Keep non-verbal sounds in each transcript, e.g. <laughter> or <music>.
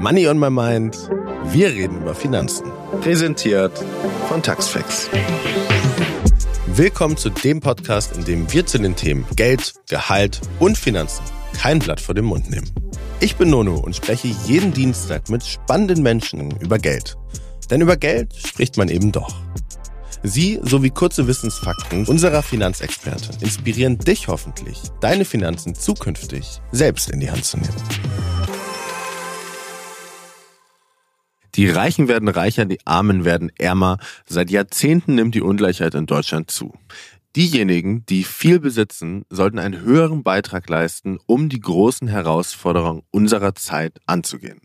Money on my mind. Wir reden über Finanzen. Präsentiert von Taxfix. Willkommen zu dem Podcast, in dem wir zu den Themen Geld, Gehalt und Finanzen kein Blatt vor den Mund nehmen. Ich bin Nono und spreche jeden Dienstag mit spannenden Menschen über Geld. Denn über Geld spricht man eben doch. Sie sowie kurze Wissensfakten unserer Finanzexpertin inspirieren dich hoffentlich, deine Finanzen zukünftig selbst in die Hand zu nehmen. Die Reichen werden reicher, die Armen werden ärmer. Seit Jahrzehnten nimmt die Ungleichheit in Deutschland zu. Diejenigen, die viel besitzen, sollten einen höheren Beitrag leisten, um die großen Herausforderungen unserer Zeit anzugehen.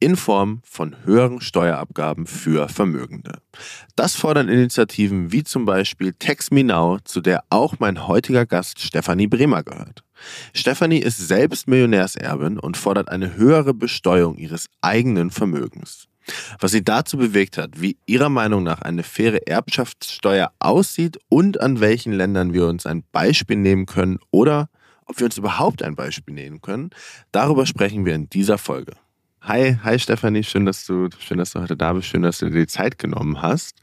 In Form von höheren Steuerabgaben für Vermögende. Das fordern Initiativen wie zum Beispiel Tax Me Now, zu der auch mein heutiger Gast Stefanie Bremer gehört. Stefanie ist selbst Millionärserbin und fordert eine höhere Besteuerung ihres eigenen Vermögens. Was sie dazu bewegt hat, wie ihrer Meinung nach eine faire Erbschaftssteuer aussieht und an welchen Ländern wir uns ein Beispiel nehmen können oder ob wir uns überhaupt ein Beispiel nehmen können, darüber sprechen wir in dieser Folge. Hi, hi Stefanie, schön, dass du, schön, dass du heute da bist, schön, dass du dir die Zeit genommen hast.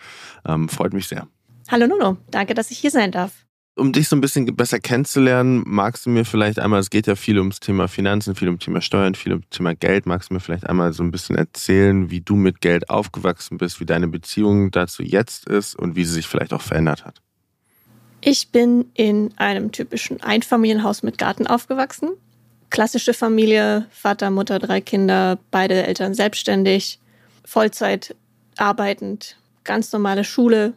Ähm, freut mich sehr. Hallo Nuno, danke, dass ich hier sein darf um dich so ein bisschen besser kennenzulernen, magst du mir vielleicht einmal, es geht ja viel ums Thema Finanzen, viel ums Thema Steuern, viel ums Thema Geld, magst du mir vielleicht einmal so ein bisschen erzählen, wie du mit Geld aufgewachsen bist, wie deine Beziehung dazu jetzt ist und wie sie sich vielleicht auch verändert hat? Ich bin in einem typischen Einfamilienhaus mit Garten aufgewachsen. Klassische Familie, Vater, Mutter, drei Kinder, beide Eltern selbstständig, Vollzeit arbeitend, ganz normale Schule,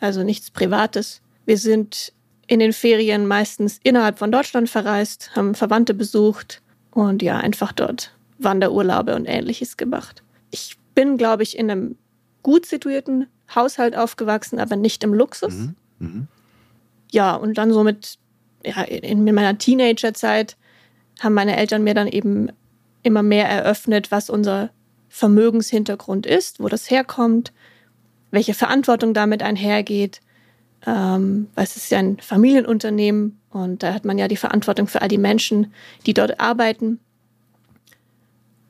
also nichts Privates. Wir sind in den Ferien meistens innerhalb von Deutschland verreist, haben Verwandte besucht und ja, einfach dort Wanderurlaube und ähnliches gemacht. Ich bin, glaube ich, in einem gut situierten Haushalt aufgewachsen, aber nicht im Luxus. Mhm. Mhm. Ja, und dann so mit, ja, in meiner Teenagerzeit haben meine Eltern mir dann eben immer mehr eröffnet, was unser Vermögenshintergrund ist, wo das herkommt, welche Verantwortung damit einhergeht ähm, es ist ja ein Familienunternehmen und da hat man ja die Verantwortung für all die Menschen, die dort arbeiten.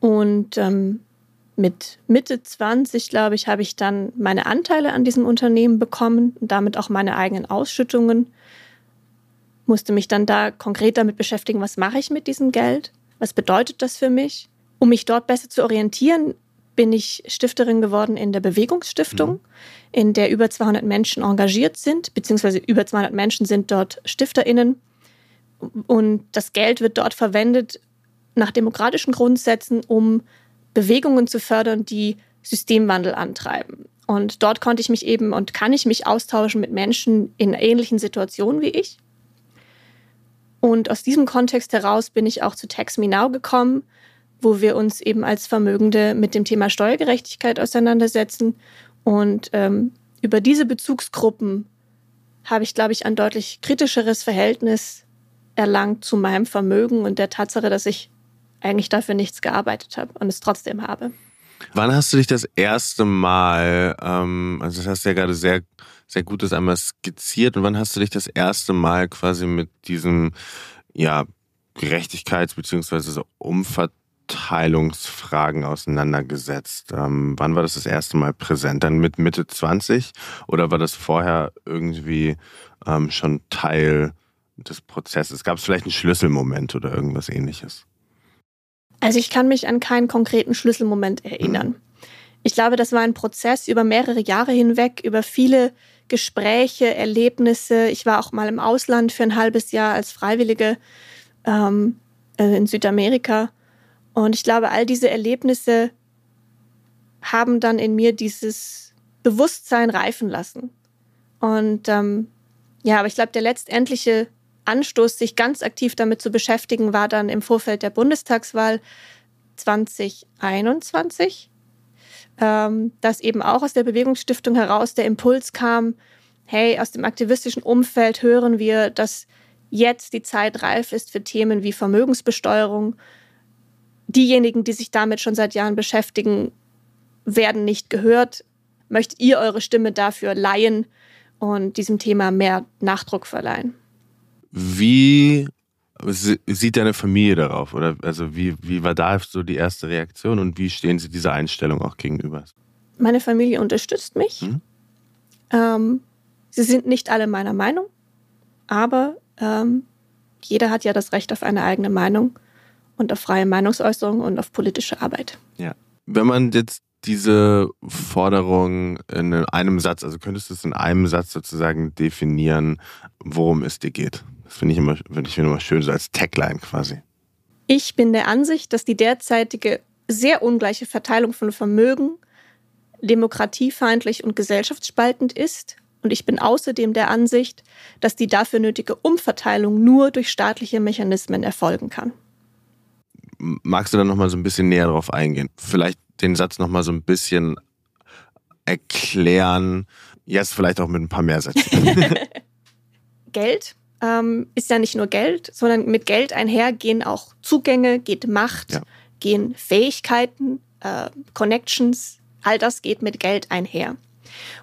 Und ähm, mit Mitte 20, glaube ich, habe ich dann meine Anteile an diesem Unternehmen bekommen und damit auch meine eigenen Ausschüttungen. Musste mich dann da konkret damit beschäftigen, was mache ich mit diesem Geld? Was bedeutet das für mich? Um mich dort besser zu orientieren, bin ich Stifterin geworden in der Bewegungsstiftung, mhm. in der über 200 Menschen engagiert sind, beziehungsweise über 200 Menschen sind dort StifterInnen. Und das Geld wird dort verwendet nach demokratischen Grundsätzen, um Bewegungen zu fördern, die Systemwandel antreiben. Und dort konnte ich mich eben und kann ich mich austauschen mit Menschen in ähnlichen Situationen wie ich. Und aus diesem Kontext heraus bin ich auch zu Tax Me Now gekommen, wo wir uns eben als Vermögende mit dem Thema Steuergerechtigkeit auseinandersetzen. Und ähm, über diese Bezugsgruppen habe ich, glaube ich, ein deutlich kritischeres Verhältnis erlangt zu meinem Vermögen und der Tatsache, dass ich eigentlich dafür nichts gearbeitet habe und es trotzdem habe. Wann hast du dich das erste Mal, ähm, also das hast du ja gerade sehr, sehr gut das einmal skizziert, und wann hast du dich das erste Mal quasi mit diesem, ja, Gerechtigkeits- bzw. So Umver Teilungsfragen auseinandergesetzt. Ähm, wann war das das erste Mal präsent? Dann mit Mitte 20 oder war das vorher irgendwie ähm, schon Teil des Prozesses? Gab es vielleicht einen Schlüsselmoment oder irgendwas ähnliches? Also ich kann mich an keinen konkreten Schlüsselmoment erinnern. Hm. Ich glaube, das war ein Prozess über mehrere Jahre hinweg, über viele Gespräche, Erlebnisse. Ich war auch mal im Ausland für ein halbes Jahr als Freiwillige ähm, äh, in Südamerika und ich glaube, all diese Erlebnisse haben dann in mir dieses Bewusstsein reifen lassen. Und ähm, ja, aber ich glaube, der letztendliche Anstoß, sich ganz aktiv damit zu beschäftigen, war dann im Vorfeld der Bundestagswahl 2021, ähm, dass eben auch aus der Bewegungsstiftung heraus der Impuls kam, hey, aus dem aktivistischen Umfeld hören wir, dass jetzt die Zeit reif ist für Themen wie Vermögensbesteuerung diejenigen, die sich damit schon seit Jahren beschäftigen, werden nicht gehört. Möchtet ihr eure Stimme dafür leihen und diesem Thema mehr Nachdruck verleihen? Wie sieht deine Familie darauf? Oder also wie, wie war da so die erste Reaktion und wie stehen sie dieser Einstellung auch gegenüber? Meine Familie unterstützt mich. Hm? Ähm, sie sind nicht alle meiner Meinung, aber ähm, jeder hat ja das Recht auf eine eigene Meinung und auf freie Meinungsäußerung und auf politische Arbeit. Ja. Wenn man jetzt diese Forderung in einem Satz, also könntest du es in einem Satz sozusagen definieren, worum es dir geht? Das finde ich immer, finde ich immer schön, so als Tagline quasi. Ich bin der Ansicht, dass die derzeitige sehr ungleiche Verteilung von Vermögen demokratiefeindlich und gesellschaftsspaltend ist. Und ich bin außerdem der Ansicht, dass die dafür nötige Umverteilung nur durch staatliche Mechanismen erfolgen kann. Magst du da nochmal so ein bisschen näher drauf eingehen? Vielleicht den Satz nochmal so ein bisschen erklären. Jetzt vielleicht auch mit ein paar mehr Sätzen. <laughs> Geld ähm, ist ja nicht nur Geld, sondern mit Geld einher gehen auch Zugänge, geht Macht, ja. gehen Fähigkeiten, äh, Connections. All das geht mit Geld einher.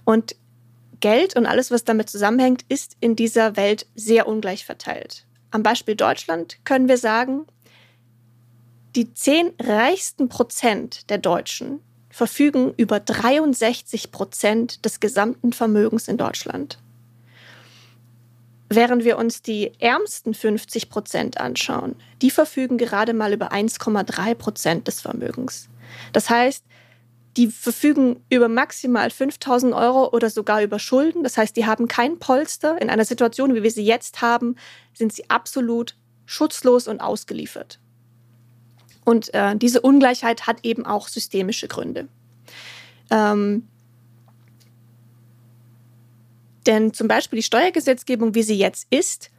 Und Geld und alles, was damit zusammenhängt, ist in dieser Welt sehr ungleich verteilt. Am Beispiel Deutschland können wir sagen, die zehn reichsten Prozent der Deutschen verfügen über 63 Prozent des gesamten Vermögens in Deutschland. Während wir uns die ärmsten 50 Prozent anschauen, die verfügen gerade mal über 1,3 Prozent des Vermögens. Das heißt, die verfügen über maximal 5000 Euro oder sogar über Schulden. Das heißt, die haben kein Polster. In einer Situation, wie wir sie jetzt haben, sind sie absolut schutzlos und ausgeliefert. Und äh, diese Ungleichheit hat eben auch systemische Gründe. Ähm, denn zum Beispiel die Steuergesetzgebung, wie sie jetzt ist,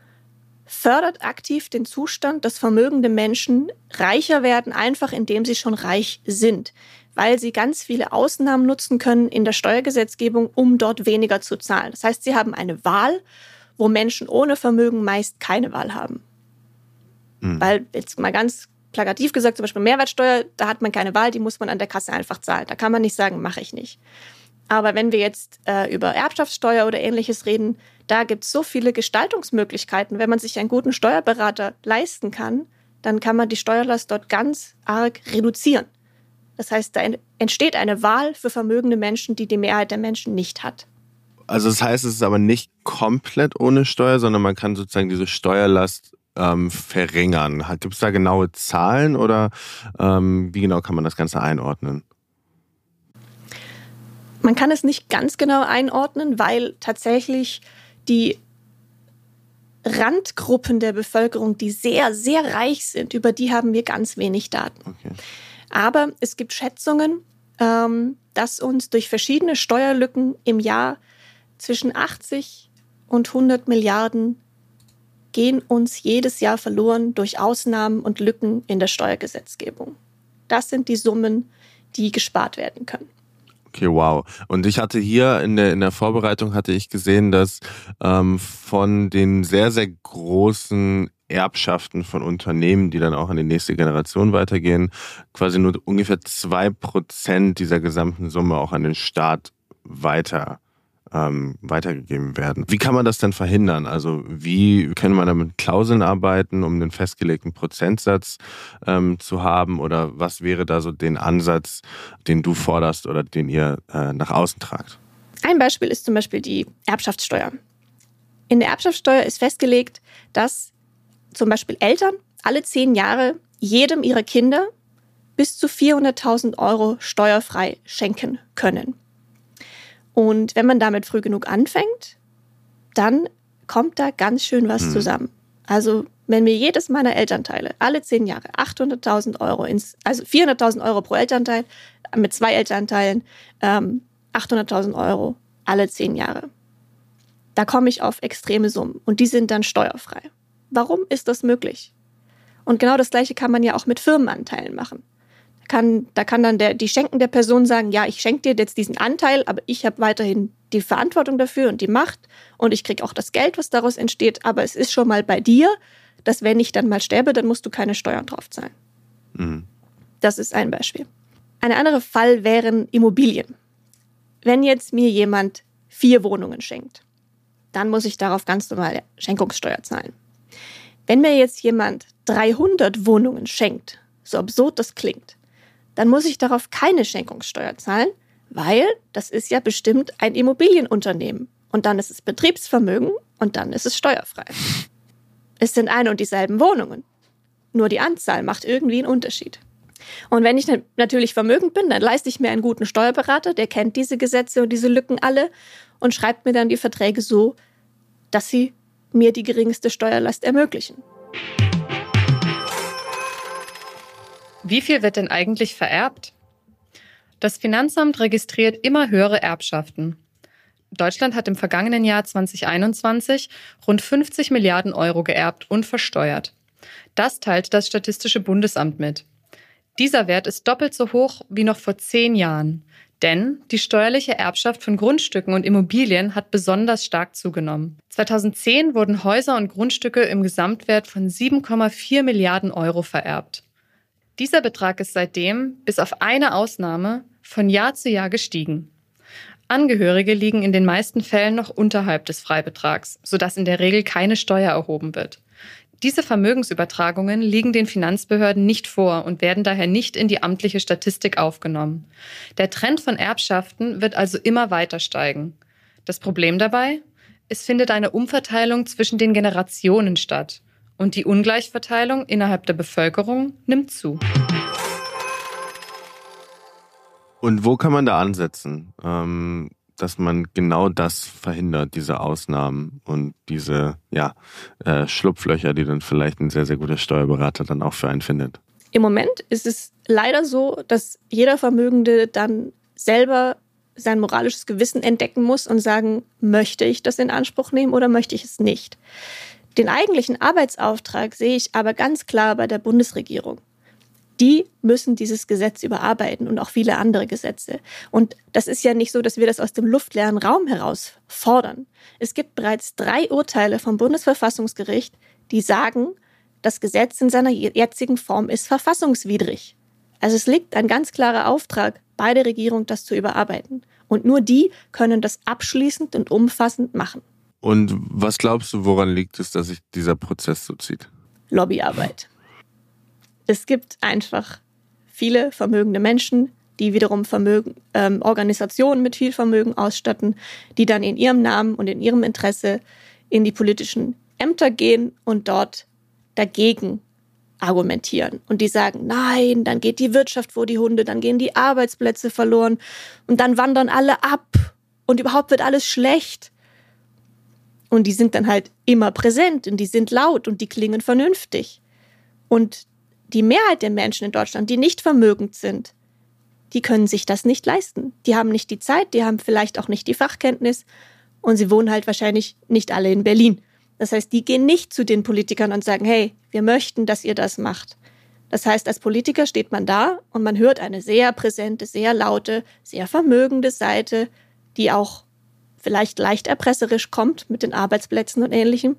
fördert aktiv den Zustand, dass vermögende Menschen reicher werden, einfach indem sie schon reich sind, weil sie ganz viele Ausnahmen nutzen können in der Steuergesetzgebung, um dort weniger zu zahlen. Das heißt, sie haben eine Wahl, wo Menschen ohne Vermögen meist keine Wahl haben. Mhm. Weil jetzt mal ganz plakativ gesagt, zum Beispiel Mehrwertsteuer, da hat man keine Wahl, die muss man an der Kasse einfach zahlen. Da kann man nicht sagen, mache ich nicht. Aber wenn wir jetzt äh, über Erbschaftssteuer oder ähnliches reden, da gibt es so viele Gestaltungsmöglichkeiten. Wenn man sich einen guten Steuerberater leisten kann, dann kann man die Steuerlast dort ganz arg reduzieren. Das heißt, da entsteht eine Wahl für vermögende Menschen, die die Mehrheit der Menschen nicht hat. Also das heißt, es ist aber nicht komplett ohne Steuer, sondern man kann sozusagen diese Steuerlast ähm, verringern? Gibt es da genaue Zahlen oder ähm, wie genau kann man das Ganze einordnen? Man kann es nicht ganz genau einordnen, weil tatsächlich die Randgruppen der Bevölkerung, die sehr, sehr reich sind, über die haben wir ganz wenig Daten. Okay. Aber es gibt Schätzungen, ähm, dass uns durch verschiedene Steuerlücken im Jahr zwischen 80 und 100 Milliarden gehen uns jedes Jahr verloren durch Ausnahmen und Lücken in der Steuergesetzgebung. Das sind die Summen, die gespart werden können. Okay, wow. Und ich hatte hier in der, in der Vorbereitung hatte ich gesehen, dass ähm, von den sehr, sehr großen Erbschaften von Unternehmen, die dann auch an die nächste Generation weitergehen, quasi nur ungefähr zwei Prozent dieser gesamten Summe auch an den Staat weiter ähm, weitergegeben werden. Wie kann man das denn verhindern? Also wie können man da mit Klauseln arbeiten, um den festgelegten Prozentsatz ähm, zu haben? Oder was wäre da so den Ansatz, den du forderst oder den ihr äh, nach außen tragt? Ein Beispiel ist zum Beispiel die Erbschaftssteuer. In der Erbschaftssteuer ist festgelegt, dass zum Beispiel Eltern alle zehn Jahre jedem ihrer Kinder bis zu 400.000 Euro steuerfrei schenken können. Und wenn man damit früh genug anfängt, dann kommt da ganz schön was mhm. zusammen. Also wenn mir jedes meiner Elternteile alle zehn Jahre 800.000 Euro ins, also 400.000 Euro pro Elternteil mit zwei Elternteilen, ähm, 800.000 Euro alle zehn Jahre. Da komme ich auf extreme Summen und die sind dann steuerfrei. Warum ist das möglich? Und genau das Gleiche kann man ja auch mit Firmenanteilen machen kann, da kann dann der, die schenkende Person sagen, ja, ich schenke dir jetzt diesen Anteil, aber ich habe weiterhin die Verantwortung dafür und die Macht und ich kriege auch das Geld, was daraus entsteht, aber es ist schon mal bei dir, dass wenn ich dann mal sterbe, dann musst du keine Steuern drauf zahlen. Mhm. Das ist ein Beispiel. Ein anderer Fall wären Immobilien. Wenn jetzt mir jemand vier Wohnungen schenkt, dann muss ich darauf ganz normal Schenkungssteuer zahlen. Wenn mir jetzt jemand 300 Wohnungen schenkt, so absurd das klingt, dann muss ich darauf keine Schenkungssteuer zahlen, weil das ist ja bestimmt ein Immobilienunternehmen. Und dann ist es Betriebsvermögen und dann ist es steuerfrei. Es sind ein und dieselben Wohnungen. Nur die Anzahl macht irgendwie einen Unterschied. Und wenn ich natürlich vermögend bin, dann leiste ich mir einen guten Steuerberater, der kennt diese Gesetze und diese Lücken alle und schreibt mir dann die Verträge so, dass sie mir die geringste Steuerlast ermöglichen. Wie viel wird denn eigentlich vererbt? Das Finanzamt registriert immer höhere Erbschaften. Deutschland hat im vergangenen Jahr 2021 rund 50 Milliarden Euro geerbt und versteuert. Das teilt das Statistische Bundesamt mit. Dieser Wert ist doppelt so hoch wie noch vor zehn Jahren. Denn die steuerliche Erbschaft von Grundstücken und Immobilien hat besonders stark zugenommen. 2010 wurden Häuser und Grundstücke im Gesamtwert von 7,4 Milliarden Euro vererbt. Dieser Betrag ist seitdem, bis auf eine Ausnahme, von Jahr zu Jahr gestiegen. Angehörige liegen in den meisten Fällen noch unterhalb des Freibetrags, sodass in der Regel keine Steuer erhoben wird. Diese Vermögensübertragungen liegen den Finanzbehörden nicht vor und werden daher nicht in die amtliche Statistik aufgenommen. Der Trend von Erbschaften wird also immer weiter steigen. Das Problem dabei? Es findet eine Umverteilung zwischen den Generationen statt und die Ungleichverteilung innerhalb der Bevölkerung nimmt zu. Und wo kann man da ansetzen? Ähm dass man genau das verhindert, diese Ausnahmen und diese ja, äh, Schlupflöcher, die dann vielleicht ein sehr, sehr guter Steuerberater dann auch für einen findet. Im Moment ist es leider so, dass jeder Vermögende dann selber sein moralisches Gewissen entdecken muss und sagen, möchte ich das in Anspruch nehmen oder möchte ich es nicht. Den eigentlichen Arbeitsauftrag sehe ich aber ganz klar bei der Bundesregierung die müssen dieses Gesetz überarbeiten und auch viele andere Gesetze. Und das ist ja nicht so, dass wir das aus dem luftleeren Raum heraus fordern. Es gibt bereits drei Urteile vom Bundesverfassungsgericht, die sagen, das Gesetz in seiner jetzigen Form ist verfassungswidrig. Also es liegt ein ganz klarer Auftrag bei der Regierung, das zu überarbeiten. Und nur die können das abschließend und umfassend machen. Und was glaubst du, woran liegt es, dass sich dieser Prozess so zieht? Lobbyarbeit. Es gibt einfach viele vermögende Menschen, die wiederum Vermögen, ähm, Organisationen mit viel Vermögen ausstatten, die dann in ihrem Namen und in ihrem Interesse in die politischen Ämter gehen und dort dagegen argumentieren. Und die sagen, nein, dann geht die Wirtschaft vor die Hunde, dann gehen die Arbeitsplätze verloren und dann wandern alle ab und überhaupt wird alles schlecht. Und die sind dann halt immer präsent und die sind laut und die klingen vernünftig. Und die Mehrheit der Menschen in Deutschland, die nicht vermögend sind, die können sich das nicht leisten. Die haben nicht die Zeit, die haben vielleicht auch nicht die Fachkenntnis und sie wohnen halt wahrscheinlich nicht alle in Berlin. Das heißt, die gehen nicht zu den Politikern und sagen, hey, wir möchten, dass ihr das macht. Das heißt, als Politiker steht man da und man hört eine sehr präsente, sehr laute, sehr vermögende Seite, die auch vielleicht leicht erpresserisch kommt mit den Arbeitsplätzen und ähnlichem.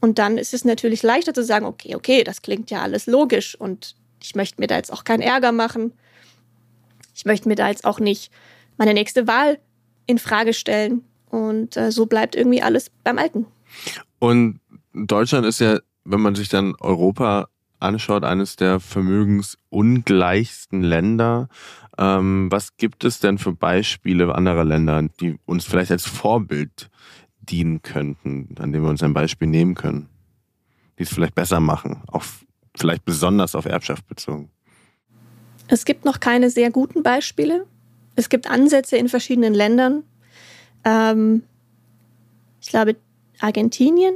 Und dann ist es natürlich leichter zu sagen, okay, okay, das klingt ja alles logisch und ich möchte mir da jetzt auch keinen Ärger machen. Ich möchte mir da jetzt auch nicht meine nächste Wahl in Frage stellen. Und äh, so bleibt irgendwie alles beim Alten. Und Deutschland ist ja, wenn man sich dann Europa anschaut, eines der vermögensungleichsten Länder. Ähm, was gibt es denn für Beispiele anderer Länder, die uns vielleicht als Vorbild dienen könnten, an denen wir uns ein Beispiel nehmen können, die es vielleicht besser machen, auch vielleicht besonders auf Erbschaft bezogen? Es gibt noch keine sehr guten Beispiele. Es gibt Ansätze in verschiedenen Ländern. Ähm, ich glaube, Argentinien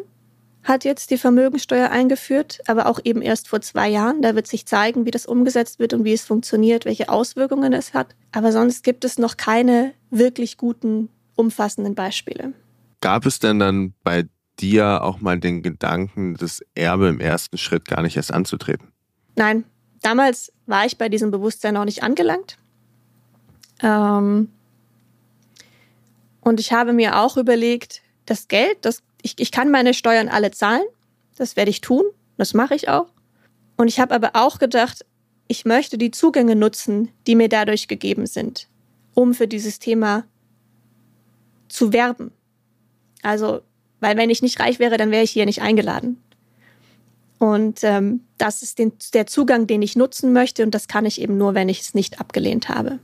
hat jetzt die Vermögensteuer eingeführt, aber auch eben erst vor zwei Jahren. Da wird sich zeigen, wie das umgesetzt wird und wie es funktioniert, welche Auswirkungen es hat. Aber sonst gibt es noch keine wirklich guten, umfassenden Beispiele. Gab es denn dann bei dir auch mal den Gedanken, das Erbe im ersten Schritt gar nicht erst anzutreten? Nein, damals war ich bei diesem Bewusstsein noch nicht angelangt. Ähm und ich habe mir auch überlegt, das Geld, das, ich, ich kann meine Steuern alle zahlen, das werde ich tun, das mache ich auch. Und ich habe aber auch gedacht, ich möchte die Zugänge nutzen, die mir dadurch gegeben sind, um für dieses Thema zu werben. Also, weil wenn ich nicht reich wäre, dann wäre ich hier nicht eingeladen. Und ähm, das ist den, der Zugang, den ich nutzen möchte. Und das kann ich eben nur, wenn ich es nicht abgelehnt habe.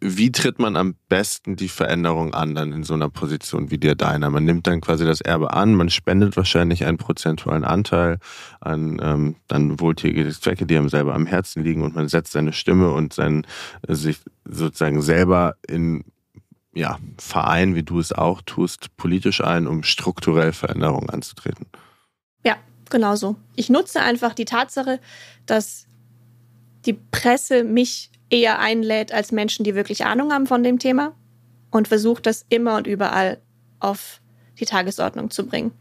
Wie tritt man am besten die Veränderung an, dann in so einer Position wie dir deiner? Man nimmt dann quasi das Erbe an, man spendet wahrscheinlich einen prozentualen Anteil an ähm, dann wohltätige Zwecke, die einem selber am Herzen liegen und man setzt seine Stimme und sein, äh, sich sozusagen selber in ja, Verein, wie du es auch tust, politisch ein, um strukturell Veränderungen anzutreten. Ja, genau so. Ich nutze einfach die Tatsache, dass die Presse mich eher einlädt als Menschen, die wirklich Ahnung haben von dem Thema und versucht das immer und überall auf die Tagesordnung zu bringen.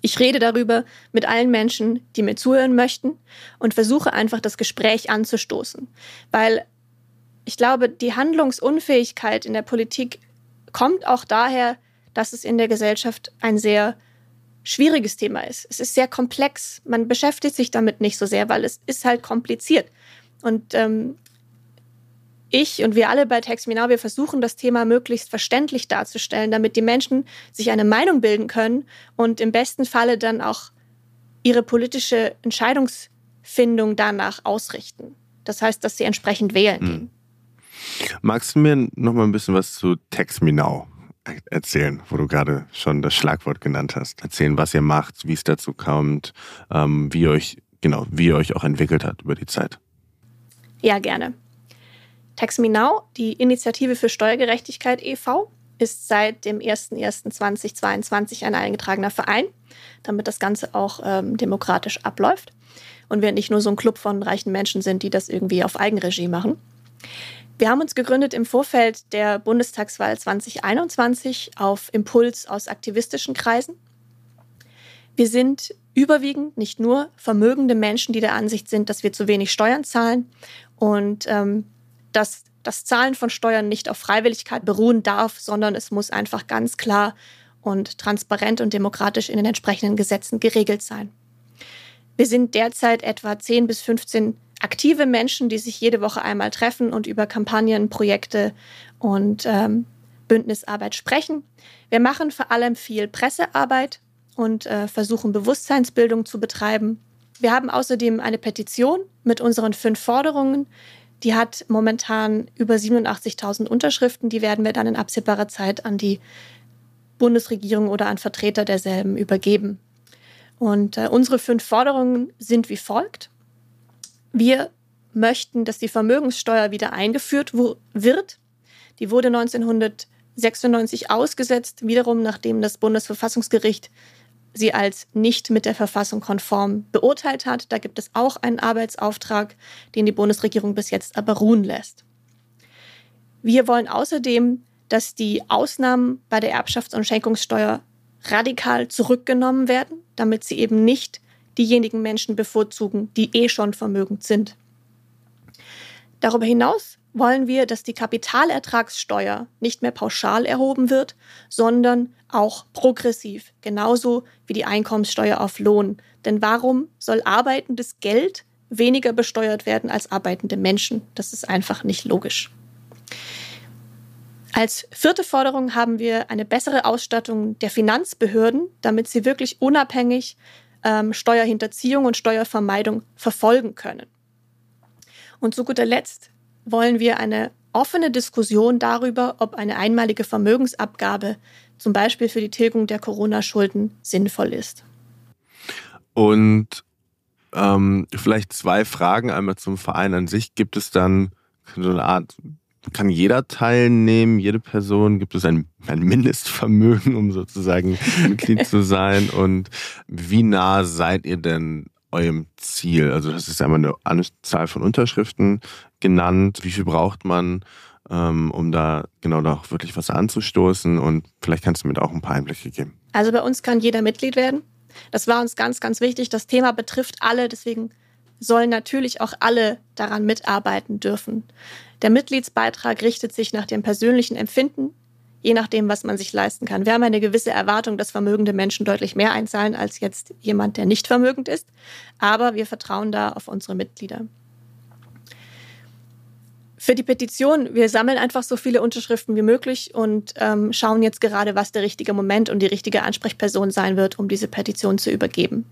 Ich rede darüber mit allen Menschen, die mir zuhören möchten und versuche einfach das Gespräch anzustoßen, weil ich glaube, die Handlungsunfähigkeit in der Politik kommt auch daher, dass es in der Gesellschaft ein sehr schwieriges Thema ist. Es ist sehr komplex. Man beschäftigt sich damit nicht so sehr, weil es ist halt kompliziert. Und ähm, ich und wir alle bei Text Me Now, wir versuchen das Thema möglichst verständlich darzustellen, damit die Menschen sich eine Meinung bilden können und im besten Falle dann auch ihre politische Entscheidungsfindung danach ausrichten. Das heißt, dass sie entsprechend wählen hm. gehen. Magst du mir noch mal ein bisschen was zu Text Me Now erzählen, wo du gerade schon das Schlagwort genannt hast? Erzählen, was ihr macht, wie es dazu kommt, ähm, wie ihr euch genau, wie ihr euch auch entwickelt hat über die Zeit. Ja, gerne. Tax Me Now, die Initiative für Steuergerechtigkeit e.V., ist seit dem 01.01.2022 ein eingetragener Verein, damit das Ganze auch ähm, demokratisch abläuft und wir nicht nur so ein Club von reichen Menschen sind, die das irgendwie auf Eigenregie machen. Wir haben uns gegründet im Vorfeld der Bundestagswahl 2021 auf Impuls aus aktivistischen Kreisen. Wir sind überwiegend nicht nur vermögende Menschen, die der Ansicht sind, dass wir zu wenig Steuern zahlen und ähm, dass das Zahlen von Steuern nicht auf Freiwilligkeit beruhen darf, sondern es muss einfach ganz klar und transparent und demokratisch in den entsprechenden Gesetzen geregelt sein. Wir sind derzeit etwa 10 bis 15 aktive Menschen, die sich jede Woche einmal treffen und über Kampagnen, Projekte und ähm, Bündnisarbeit sprechen. Wir machen vor allem viel Pressearbeit und äh, versuchen Bewusstseinsbildung zu betreiben. Wir haben außerdem eine Petition mit unseren fünf Forderungen, die hat momentan über 87.000 Unterschriften. Die werden wir dann in absehbarer Zeit an die Bundesregierung oder an Vertreter derselben übergeben. Und äh, unsere fünf Forderungen sind wie folgt. Wir möchten, dass die Vermögenssteuer wieder eingeführt wird. Die wurde 1996 ausgesetzt, wiederum nachdem das Bundesverfassungsgericht sie als nicht mit der Verfassung konform beurteilt hat. Da gibt es auch einen Arbeitsauftrag, den die Bundesregierung bis jetzt aber ruhen lässt. Wir wollen außerdem, dass die Ausnahmen bei der Erbschafts- und Schenkungssteuer radikal zurückgenommen werden, damit sie eben nicht diejenigen Menschen bevorzugen, die eh schon vermögend sind. Darüber hinaus wollen wir, dass die Kapitalertragssteuer nicht mehr pauschal erhoben wird, sondern auch progressiv, genauso wie die Einkommenssteuer auf Lohn. Denn warum soll arbeitendes Geld weniger besteuert werden als arbeitende Menschen? Das ist einfach nicht logisch. Als vierte Forderung haben wir eine bessere Ausstattung der Finanzbehörden, damit sie wirklich unabhängig ähm, Steuerhinterziehung und Steuervermeidung verfolgen können. Und zu guter Letzt wollen wir eine offene Diskussion darüber, ob eine einmalige Vermögensabgabe zum Beispiel für die Tilgung der Corona-Schulden sinnvoll ist. Und ähm, vielleicht zwei Fragen. Einmal zum Verein an sich. Gibt es dann so eine Art, kann jeder teilnehmen, jede Person? Gibt es ein, ein Mindestvermögen, um sozusagen <laughs> Mitglied zu sein? Und wie nah seid ihr denn eurem Ziel? Also das ist einmal eine Anzahl von Unterschriften genannt. Wie viel braucht man, ähm, um da genau noch wirklich was anzustoßen? Und vielleicht kannst du mir da auch ein paar Einblicke geben. Also bei uns kann jeder Mitglied werden. Das war uns ganz, ganz wichtig. Das Thema betrifft alle, deswegen sollen natürlich auch alle daran mitarbeiten dürfen. Der Mitgliedsbeitrag richtet sich nach dem persönlichen Empfinden je nachdem, was man sich leisten kann. Wir haben eine gewisse Erwartung, dass vermögende Menschen deutlich mehr einzahlen als jetzt jemand, der nicht vermögend ist. Aber wir vertrauen da auf unsere Mitglieder. Für die Petition, wir sammeln einfach so viele Unterschriften wie möglich und ähm, schauen jetzt gerade, was der richtige Moment und die richtige Ansprechperson sein wird, um diese Petition zu übergeben.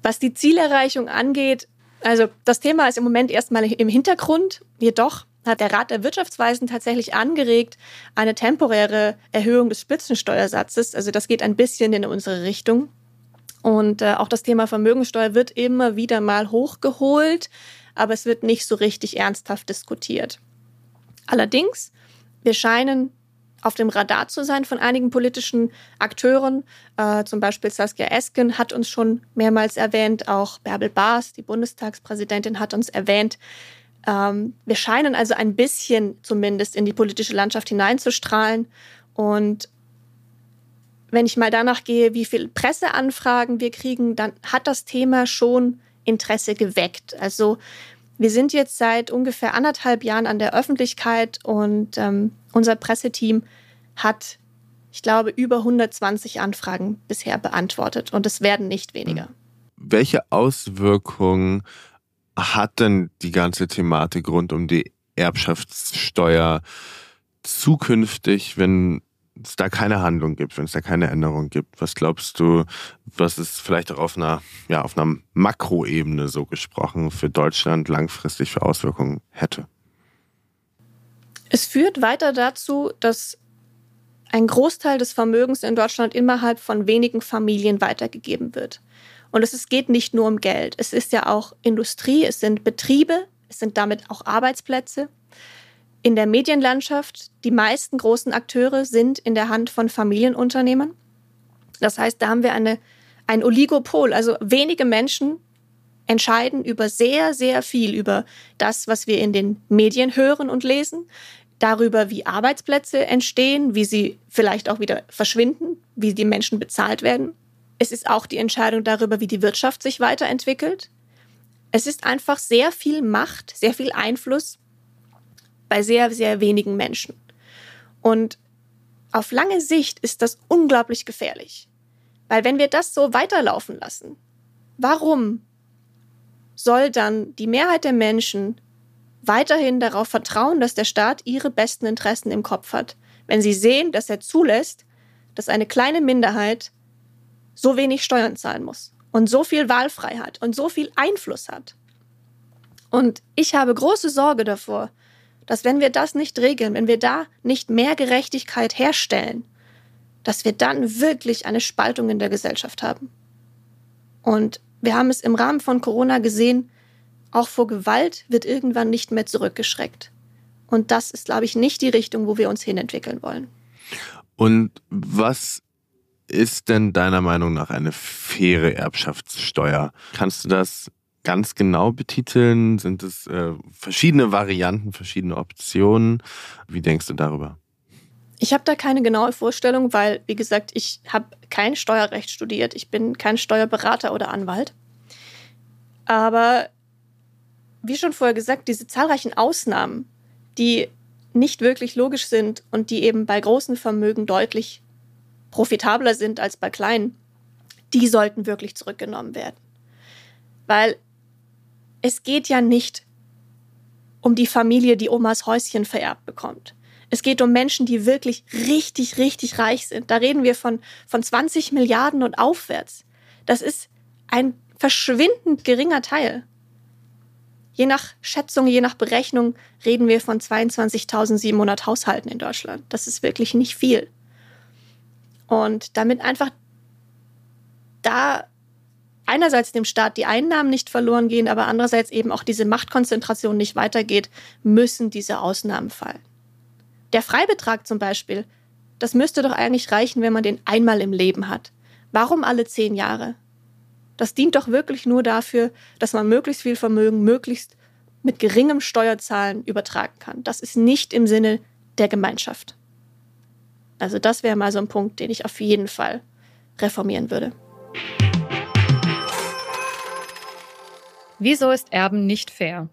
Was die Zielerreichung angeht, also das Thema ist im Moment erstmal im Hintergrund, jedoch hat der Rat der Wirtschaftsweisen tatsächlich angeregt, eine temporäre Erhöhung des Spitzensteuersatzes. Also das geht ein bisschen in unsere Richtung. Und äh, auch das Thema Vermögensteuer wird immer wieder mal hochgeholt, aber es wird nicht so richtig ernsthaft diskutiert. Allerdings, wir scheinen auf dem Radar zu sein von einigen politischen Akteuren. Äh, zum Beispiel Saskia Esken hat uns schon mehrmals erwähnt, auch Bärbel Baas, die Bundestagspräsidentin, hat uns erwähnt. Ähm, wir scheinen also ein bisschen zumindest in die politische Landschaft hineinzustrahlen. Und wenn ich mal danach gehe, wie viele Presseanfragen wir kriegen, dann hat das Thema schon Interesse geweckt. Also wir sind jetzt seit ungefähr anderthalb Jahren an der Öffentlichkeit und ähm, unser Presseteam hat, ich glaube, über 120 Anfragen bisher beantwortet und es werden nicht weniger. Welche Auswirkungen hat denn die ganze Thematik rund um die Erbschaftssteuer zukünftig, wenn es da keine Handlung gibt, wenn es da keine Änderung gibt? Was glaubst du, was es vielleicht auch auf einer, ja, auf einer Makroebene so gesprochen für Deutschland langfristig für Auswirkungen hätte? Es führt weiter dazu, dass ein Großteil des Vermögens in Deutschland innerhalb von wenigen Familien weitergegeben wird. Und es geht nicht nur um Geld. Es ist ja auch Industrie, es sind Betriebe, es sind damit auch Arbeitsplätze. In der Medienlandschaft, die meisten großen Akteure sind in der Hand von Familienunternehmern. Das heißt, da haben wir eine, ein Oligopol. Also wenige Menschen entscheiden über sehr, sehr viel, über das, was wir in den Medien hören und lesen, darüber, wie Arbeitsplätze entstehen, wie sie vielleicht auch wieder verschwinden, wie die Menschen bezahlt werden. Es ist auch die Entscheidung darüber, wie die Wirtschaft sich weiterentwickelt. Es ist einfach sehr viel Macht, sehr viel Einfluss bei sehr, sehr wenigen Menschen. Und auf lange Sicht ist das unglaublich gefährlich. Weil wenn wir das so weiterlaufen lassen, warum soll dann die Mehrheit der Menschen weiterhin darauf vertrauen, dass der Staat ihre besten Interessen im Kopf hat, wenn sie sehen, dass er zulässt, dass eine kleine Minderheit so wenig Steuern zahlen muss und so viel Wahlfreiheit und so viel Einfluss hat. Und ich habe große Sorge davor, dass wenn wir das nicht regeln, wenn wir da nicht mehr Gerechtigkeit herstellen, dass wir dann wirklich eine Spaltung in der Gesellschaft haben. Und wir haben es im Rahmen von Corona gesehen, auch vor Gewalt wird irgendwann nicht mehr zurückgeschreckt. Und das ist, glaube ich, nicht die Richtung, wo wir uns hinentwickeln wollen. Und was ist denn deiner Meinung nach eine faire Erbschaftssteuer? Kannst du das ganz genau betiteln? Sind es äh, verschiedene Varianten, verschiedene Optionen? Wie denkst du darüber? Ich habe da keine genaue Vorstellung, weil, wie gesagt, ich habe kein Steuerrecht studiert. Ich bin kein Steuerberater oder Anwalt. Aber wie schon vorher gesagt, diese zahlreichen Ausnahmen, die nicht wirklich logisch sind und die eben bei großen Vermögen deutlich profitabler sind als bei kleinen, die sollten wirklich zurückgenommen werden. Weil es geht ja nicht um die Familie, die Omas Häuschen vererbt bekommt. Es geht um Menschen, die wirklich richtig, richtig reich sind. Da reden wir von, von 20 Milliarden und aufwärts. Das ist ein verschwindend geringer Teil. Je nach Schätzung, je nach Berechnung reden wir von 22.700 Haushalten in Deutschland. Das ist wirklich nicht viel. Und damit einfach da einerseits dem Staat die Einnahmen nicht verloren gehen, aber andererseits eben auch diese Machtkonzentration nicht weitergeht, müssen diese Ausnahmen fallen. Der Freibetrag zum Beispiel, das müsste doch eigentlich reichen, wenn man den einmal im Leben hat. Warum alle zehn Jahre? Das dient doch wirklich nur dafür, dass man möglichst viel Vermögen möglichst mit geringem Steuerzahlen übertragen kann. Das ist nicht im Sinne der Gemeinschaft. Also das wäre mal so ein Punkt, den ich auf jeden Fall reformieren würde. Wieso ist Erben nicht fair?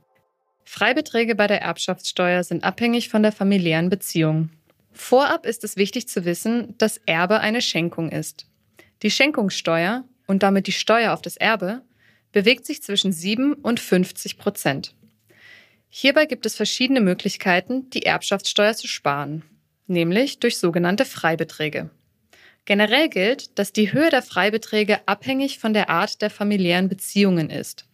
Freibeträge bei der Erbschaftssteuer sind abhängig von der familiären Beziehung. Vorab ist es wichtig zu wissen, dass Erbe eine Schenkung ist. Die Schenkungssteuer und damit die Steuer auf das Erbe bewegt sich zwischen 7 und 50 Prozent. Hierbei gibt es verschiedene Möglichkeiten, die Erbschaftssteuer zu sparen nämlich durch sogenannte Freibeträge. Generell gilt, dass die Höhe der Freibeträge abhängig von der Art der familiären Beziehungen ist.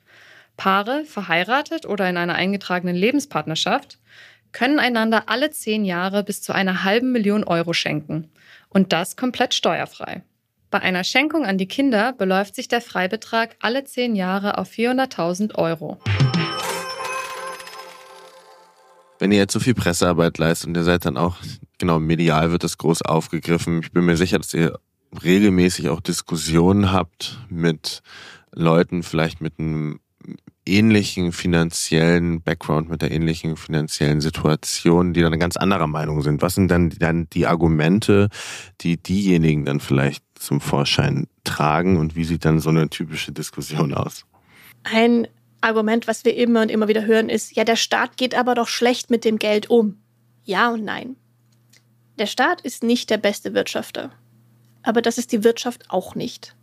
Paare, verheiratet oder in einer eingetragenen Lebenspartnerschaft, können einander alle zehn Jahre bis zu einer halben Million Euro schenken. Und das komplett steuerfrei. Bei einer Schenkung an die Kinder beläuft sich der Freibetrag alle zehn Jahre auf 400.000 Euro. Wenn ihr jetzt so viel Pressearbeit leistet und ihr seid dann auch, genau, medial wird das groß aufgegriffen. Ich bin mir sicher, dass ihr regelmäßig auch Diskussionen habt mit Leuten, vielleicht mit einem ähnlichen finanziellen Background, mit der ähnlichen finanziellen Situation, die dann eine ganz anderer Meinung sind. Was sind dann, dann die Argumente, die diejenigen dann vielleicht zum Vorschein tragen und wie sieht dann so eine typische Diskussion aus? Ein Argument, was wir immer und immer wieder hören, ist, ja, der Staat geht aber doch schlecht mit dem Geld um. Ja und nein. Der Staat ist nicht der beste Wirtschafter. Aber das ist die Wirtschaft auch nicht.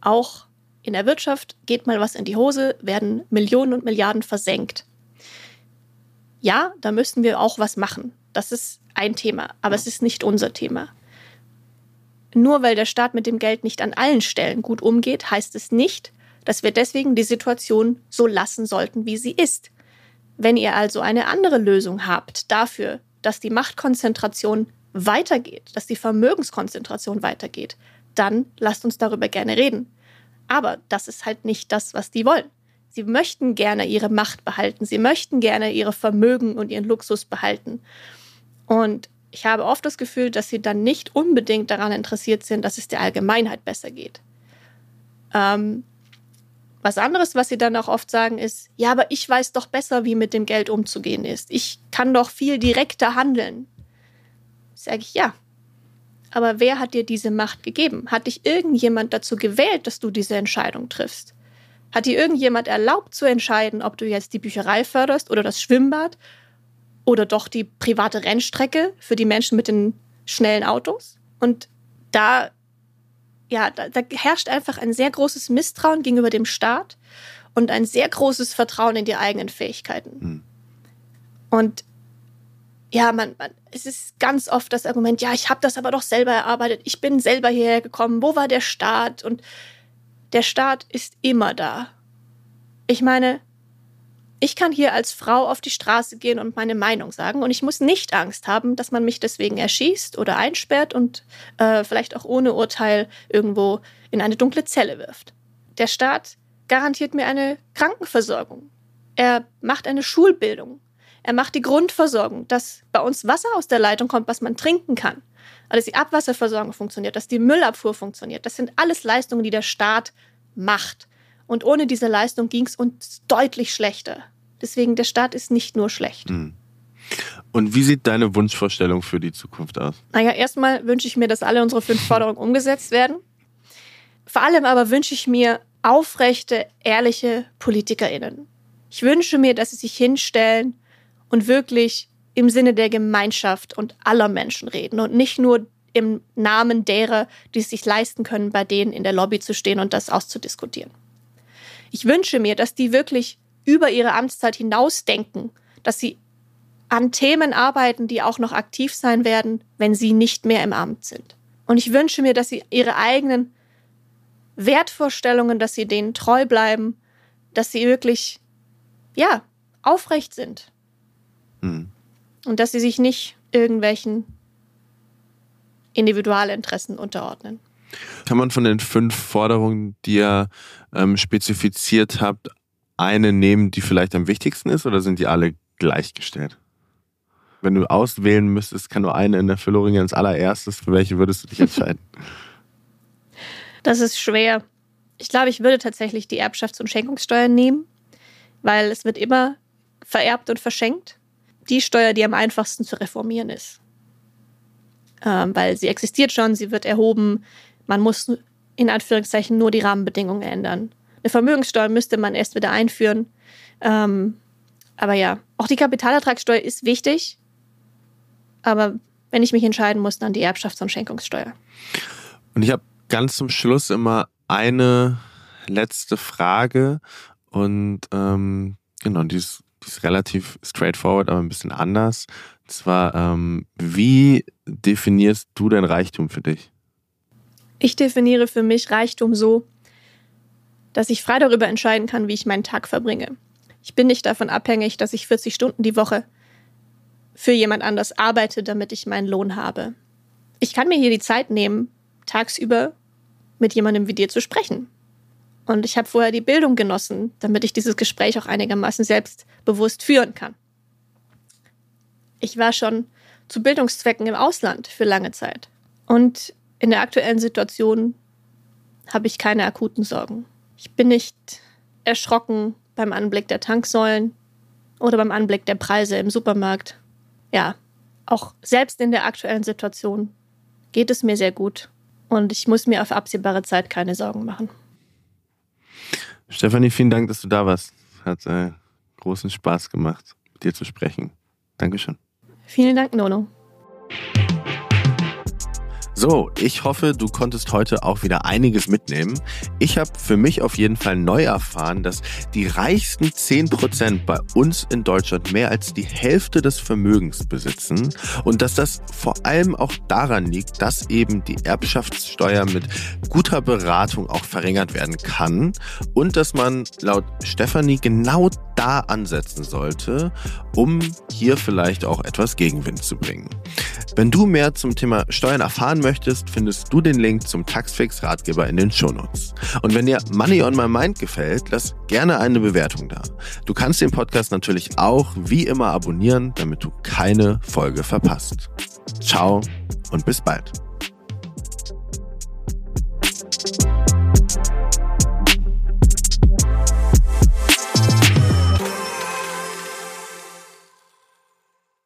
Auch in der Wirtschaft geht mal was in die Hose, werden Millionen und Milliarden versenkt. Ja, da müssen wir auch was machen. Das ist ein Thema, aber es ist nicht unser Thema. Nur weil der Staat mit dem Geld nicht an allen Stellen gut umgeht, heißt es nicht, dass wir deswegen die Situation so lassen sollten, wie sie ist. Wenn ihr also eine andere Lösung habt dafür, dass die Machtkonzentration weitergeht, dass die Vermögenskonzentration weitergeht, dann lasst uns darüber gerne reden. Aber das ist halt nicht das, was die wollen. Sie möchten gerne ihre Macht behalten, sie möchten gerne ihre Vermögen und ihren Luxus behalten. Und ich habe oft das Gefühl, dass sie dann nicht unbedingt daran interessiert sind, dass es der Allgemeinheit besser geht. Ähm, was anderes, was sie dann auch oft sagen, ist, ja, aber ich weiß doch besser, wie mit dem Geld umzugehen ist. Ich kann doch viel direkter handeln. Sage ich, ja. Aber wer hat dir diese Macht gegeben? Hat dich irgendjemand dazu gewählt, dass du diese Entscheidung triffst? Hat dir irgendjemand erlaubt zu entscheiden, ob du jetzt die Bücherei förderst oder das Schwimmbad oder doch die private Rennstrecke für die Menschen mit den schnellen Autos. Und da, ja, da, da herrscht einfach ein sehr großes Misstrauen gegenüber dem Staat und ein sehr großes Vertrauen in die eigenen Fähigkeiten. Mhm. Und ja, man, man, es ist ganz oft das Argument, ja, ich habe das aber doch selber erarbeitet, ich bin selber hierher gekommen, wo war der Staat? Und der Staat ist immer da. Ich meine, ich kann hier als Frau auf die Straße gehen und meine Meinung sagen und ich muss nicht Angst haben, dass man mich deswegen erschießt oder einsperrt und äh, vielleicht auch ohne Urteil irgendwo in eine dunkle Zelle wirft. Der Staat garantiert mir eine Krankenversorgung. Er macht eine Schulbildung. Er macht die Grundversorgung, dass bei uns Wasser aus der Leitung kommt, was man trinken kann. Dass die Abwasserversorgung funktioniert, dass die Müllabfuhr funktioniert. Das sind alles Leistungen, die der Staat macht. Und ohne diese Leistung ging es uns deutlich schlechter. Deswegen, der Staat ist nicht nur schlecht. Hm. Und wie sieht deine Wunschvorstellung für die Zukunft aus? Naja, erstmal wünsche ich mir, dass alle unsere fünf Forderungen <laughs> umgesetzt werden. Vor allem aber wünsche ich mir aufrechte, ehrliche PolitikerInnen. Ich wünsche mir, dass sie sich hinstellen und wirklich im Sinne der Gemeinschaft und aller Menschen reden und nicht nur im Namen derer, die es sich leisten können, bei denen in der Lobby zu stehen und das auszudiskutieren. Ich wünsche mir, dass die wirklich über ihre Amtszeit hinausdenken, dass sie an Themen arbeiten, die auch noch aktiv sein werden, wenn sie nicht mehr im Amt sind. Und ich wünsche mir, dass sie ihre eigenen Wertvorstellungen, dass sie denen treu bleiben, dass sie wirklich, ja, aufrecht sind. Mhm. Und dass sie sich nicht irgendwelchen Individualinteressen unterordnen. Kann man von den fünf Forderungen, die ihr ähm, spezifiziert habt, eine nehmen, die vielleicht am wichtigsten ist oder sind die alle gleichgestellt? Wenn du auswählen müsstest, kann nur eine in der Verlorung als allererstes. Für welche würdest du dich entscheiden? <laughs> Das ist schwer. Ich glaube, ich würde tatsächlich die Erbschafts- und Schenkungssteuer nehmen, weil es wird immer vererbt und verschenkt. Die Steuer, die am einfachsten zu reformieren ist. Ähm, weil sie existiert schon, sie wird erhoben, man muss in Anführungszeichen nur die Rahmenbedingungen ändern. Eine Vermögenssteuer müsste man erst wieder einführen. Ähm, aber ja, auch die Kapitalertragssteuer ist wichtig. Aber wenn ich mich entscheiden muss, dann die Erbschafts- und Schenkungssteuer. Und ich habe ganz zum Schluss immer eine letzte Frage. Und ähm, genau, die ist, die ist relativ straightforward, aber ein bisschen anders. Und zwar, ähm, wie definierst du dein Reichtum für dich? Ich definiere für mich Reichtum so, dass ich frei darüber entscheiden kann, wie ich meinen Tag verbringe. Ich bin nicht davon abhängig, dass ich 40 Stunden die Woche für jemand anders arbeite, damit ich meinen Lohn habe. Ich kann mir hier die Zeit nehmen, tagsüber mit jemandem wie dir zu sprechen. Und ich habe vorher die Bildung genossen, damit ich dieses Gespräch auch einigermaßen selbstbewusst führen kann. Ich war schon zu Bildungszwecken im Ausland für lange Zeit. Und in der aktuellen Situation habe ich keine akuten Sorgen. Ich bin nicht erschrocken beim Anblick der Tanksäulen oder beim Anblick der Preise im Supermarkt. Ja, auch selbst in der aktuellen Situation geht es mir sehr gut und ich muss mir auf absehbare Zeit keine Sorgen machen. Stefanie, vielen Dank, dass du da warst. Hat äh, großen Spaß gemacht, mit dir zu sprechen. Dankeschön. Vielen Dank, Nono. So, ich hoffe, du konntest heute auch wieder einiges mitnehmen. Ich habe für mich auf jeden Fall neu erfahren, dass die reichsten 10% bei uns in Deutschland mehr als die Hälfte des Vermögens besitzen und dass das vor allem auch daran liegt, dass eben die Erbschaftssteuer mit guter Beratung auch verringert werden kann und dass man laut Stefanie genau da ansetzen sollte, um hier vielleicht auch etwas Gegenwind zu bringen. Wenn du mehr zum Thema Steuern erfahren möchtest, findest du den Link zum Taxfix Ratgeber in den Shownotes. Und wenn dir Money on My Mind gefällt, lass gerne eine Bewertung da. Du kannst den Podcast natürlich auch wie immer abonnieren, damit du keine Folge verpasst. Ciao und bis bald.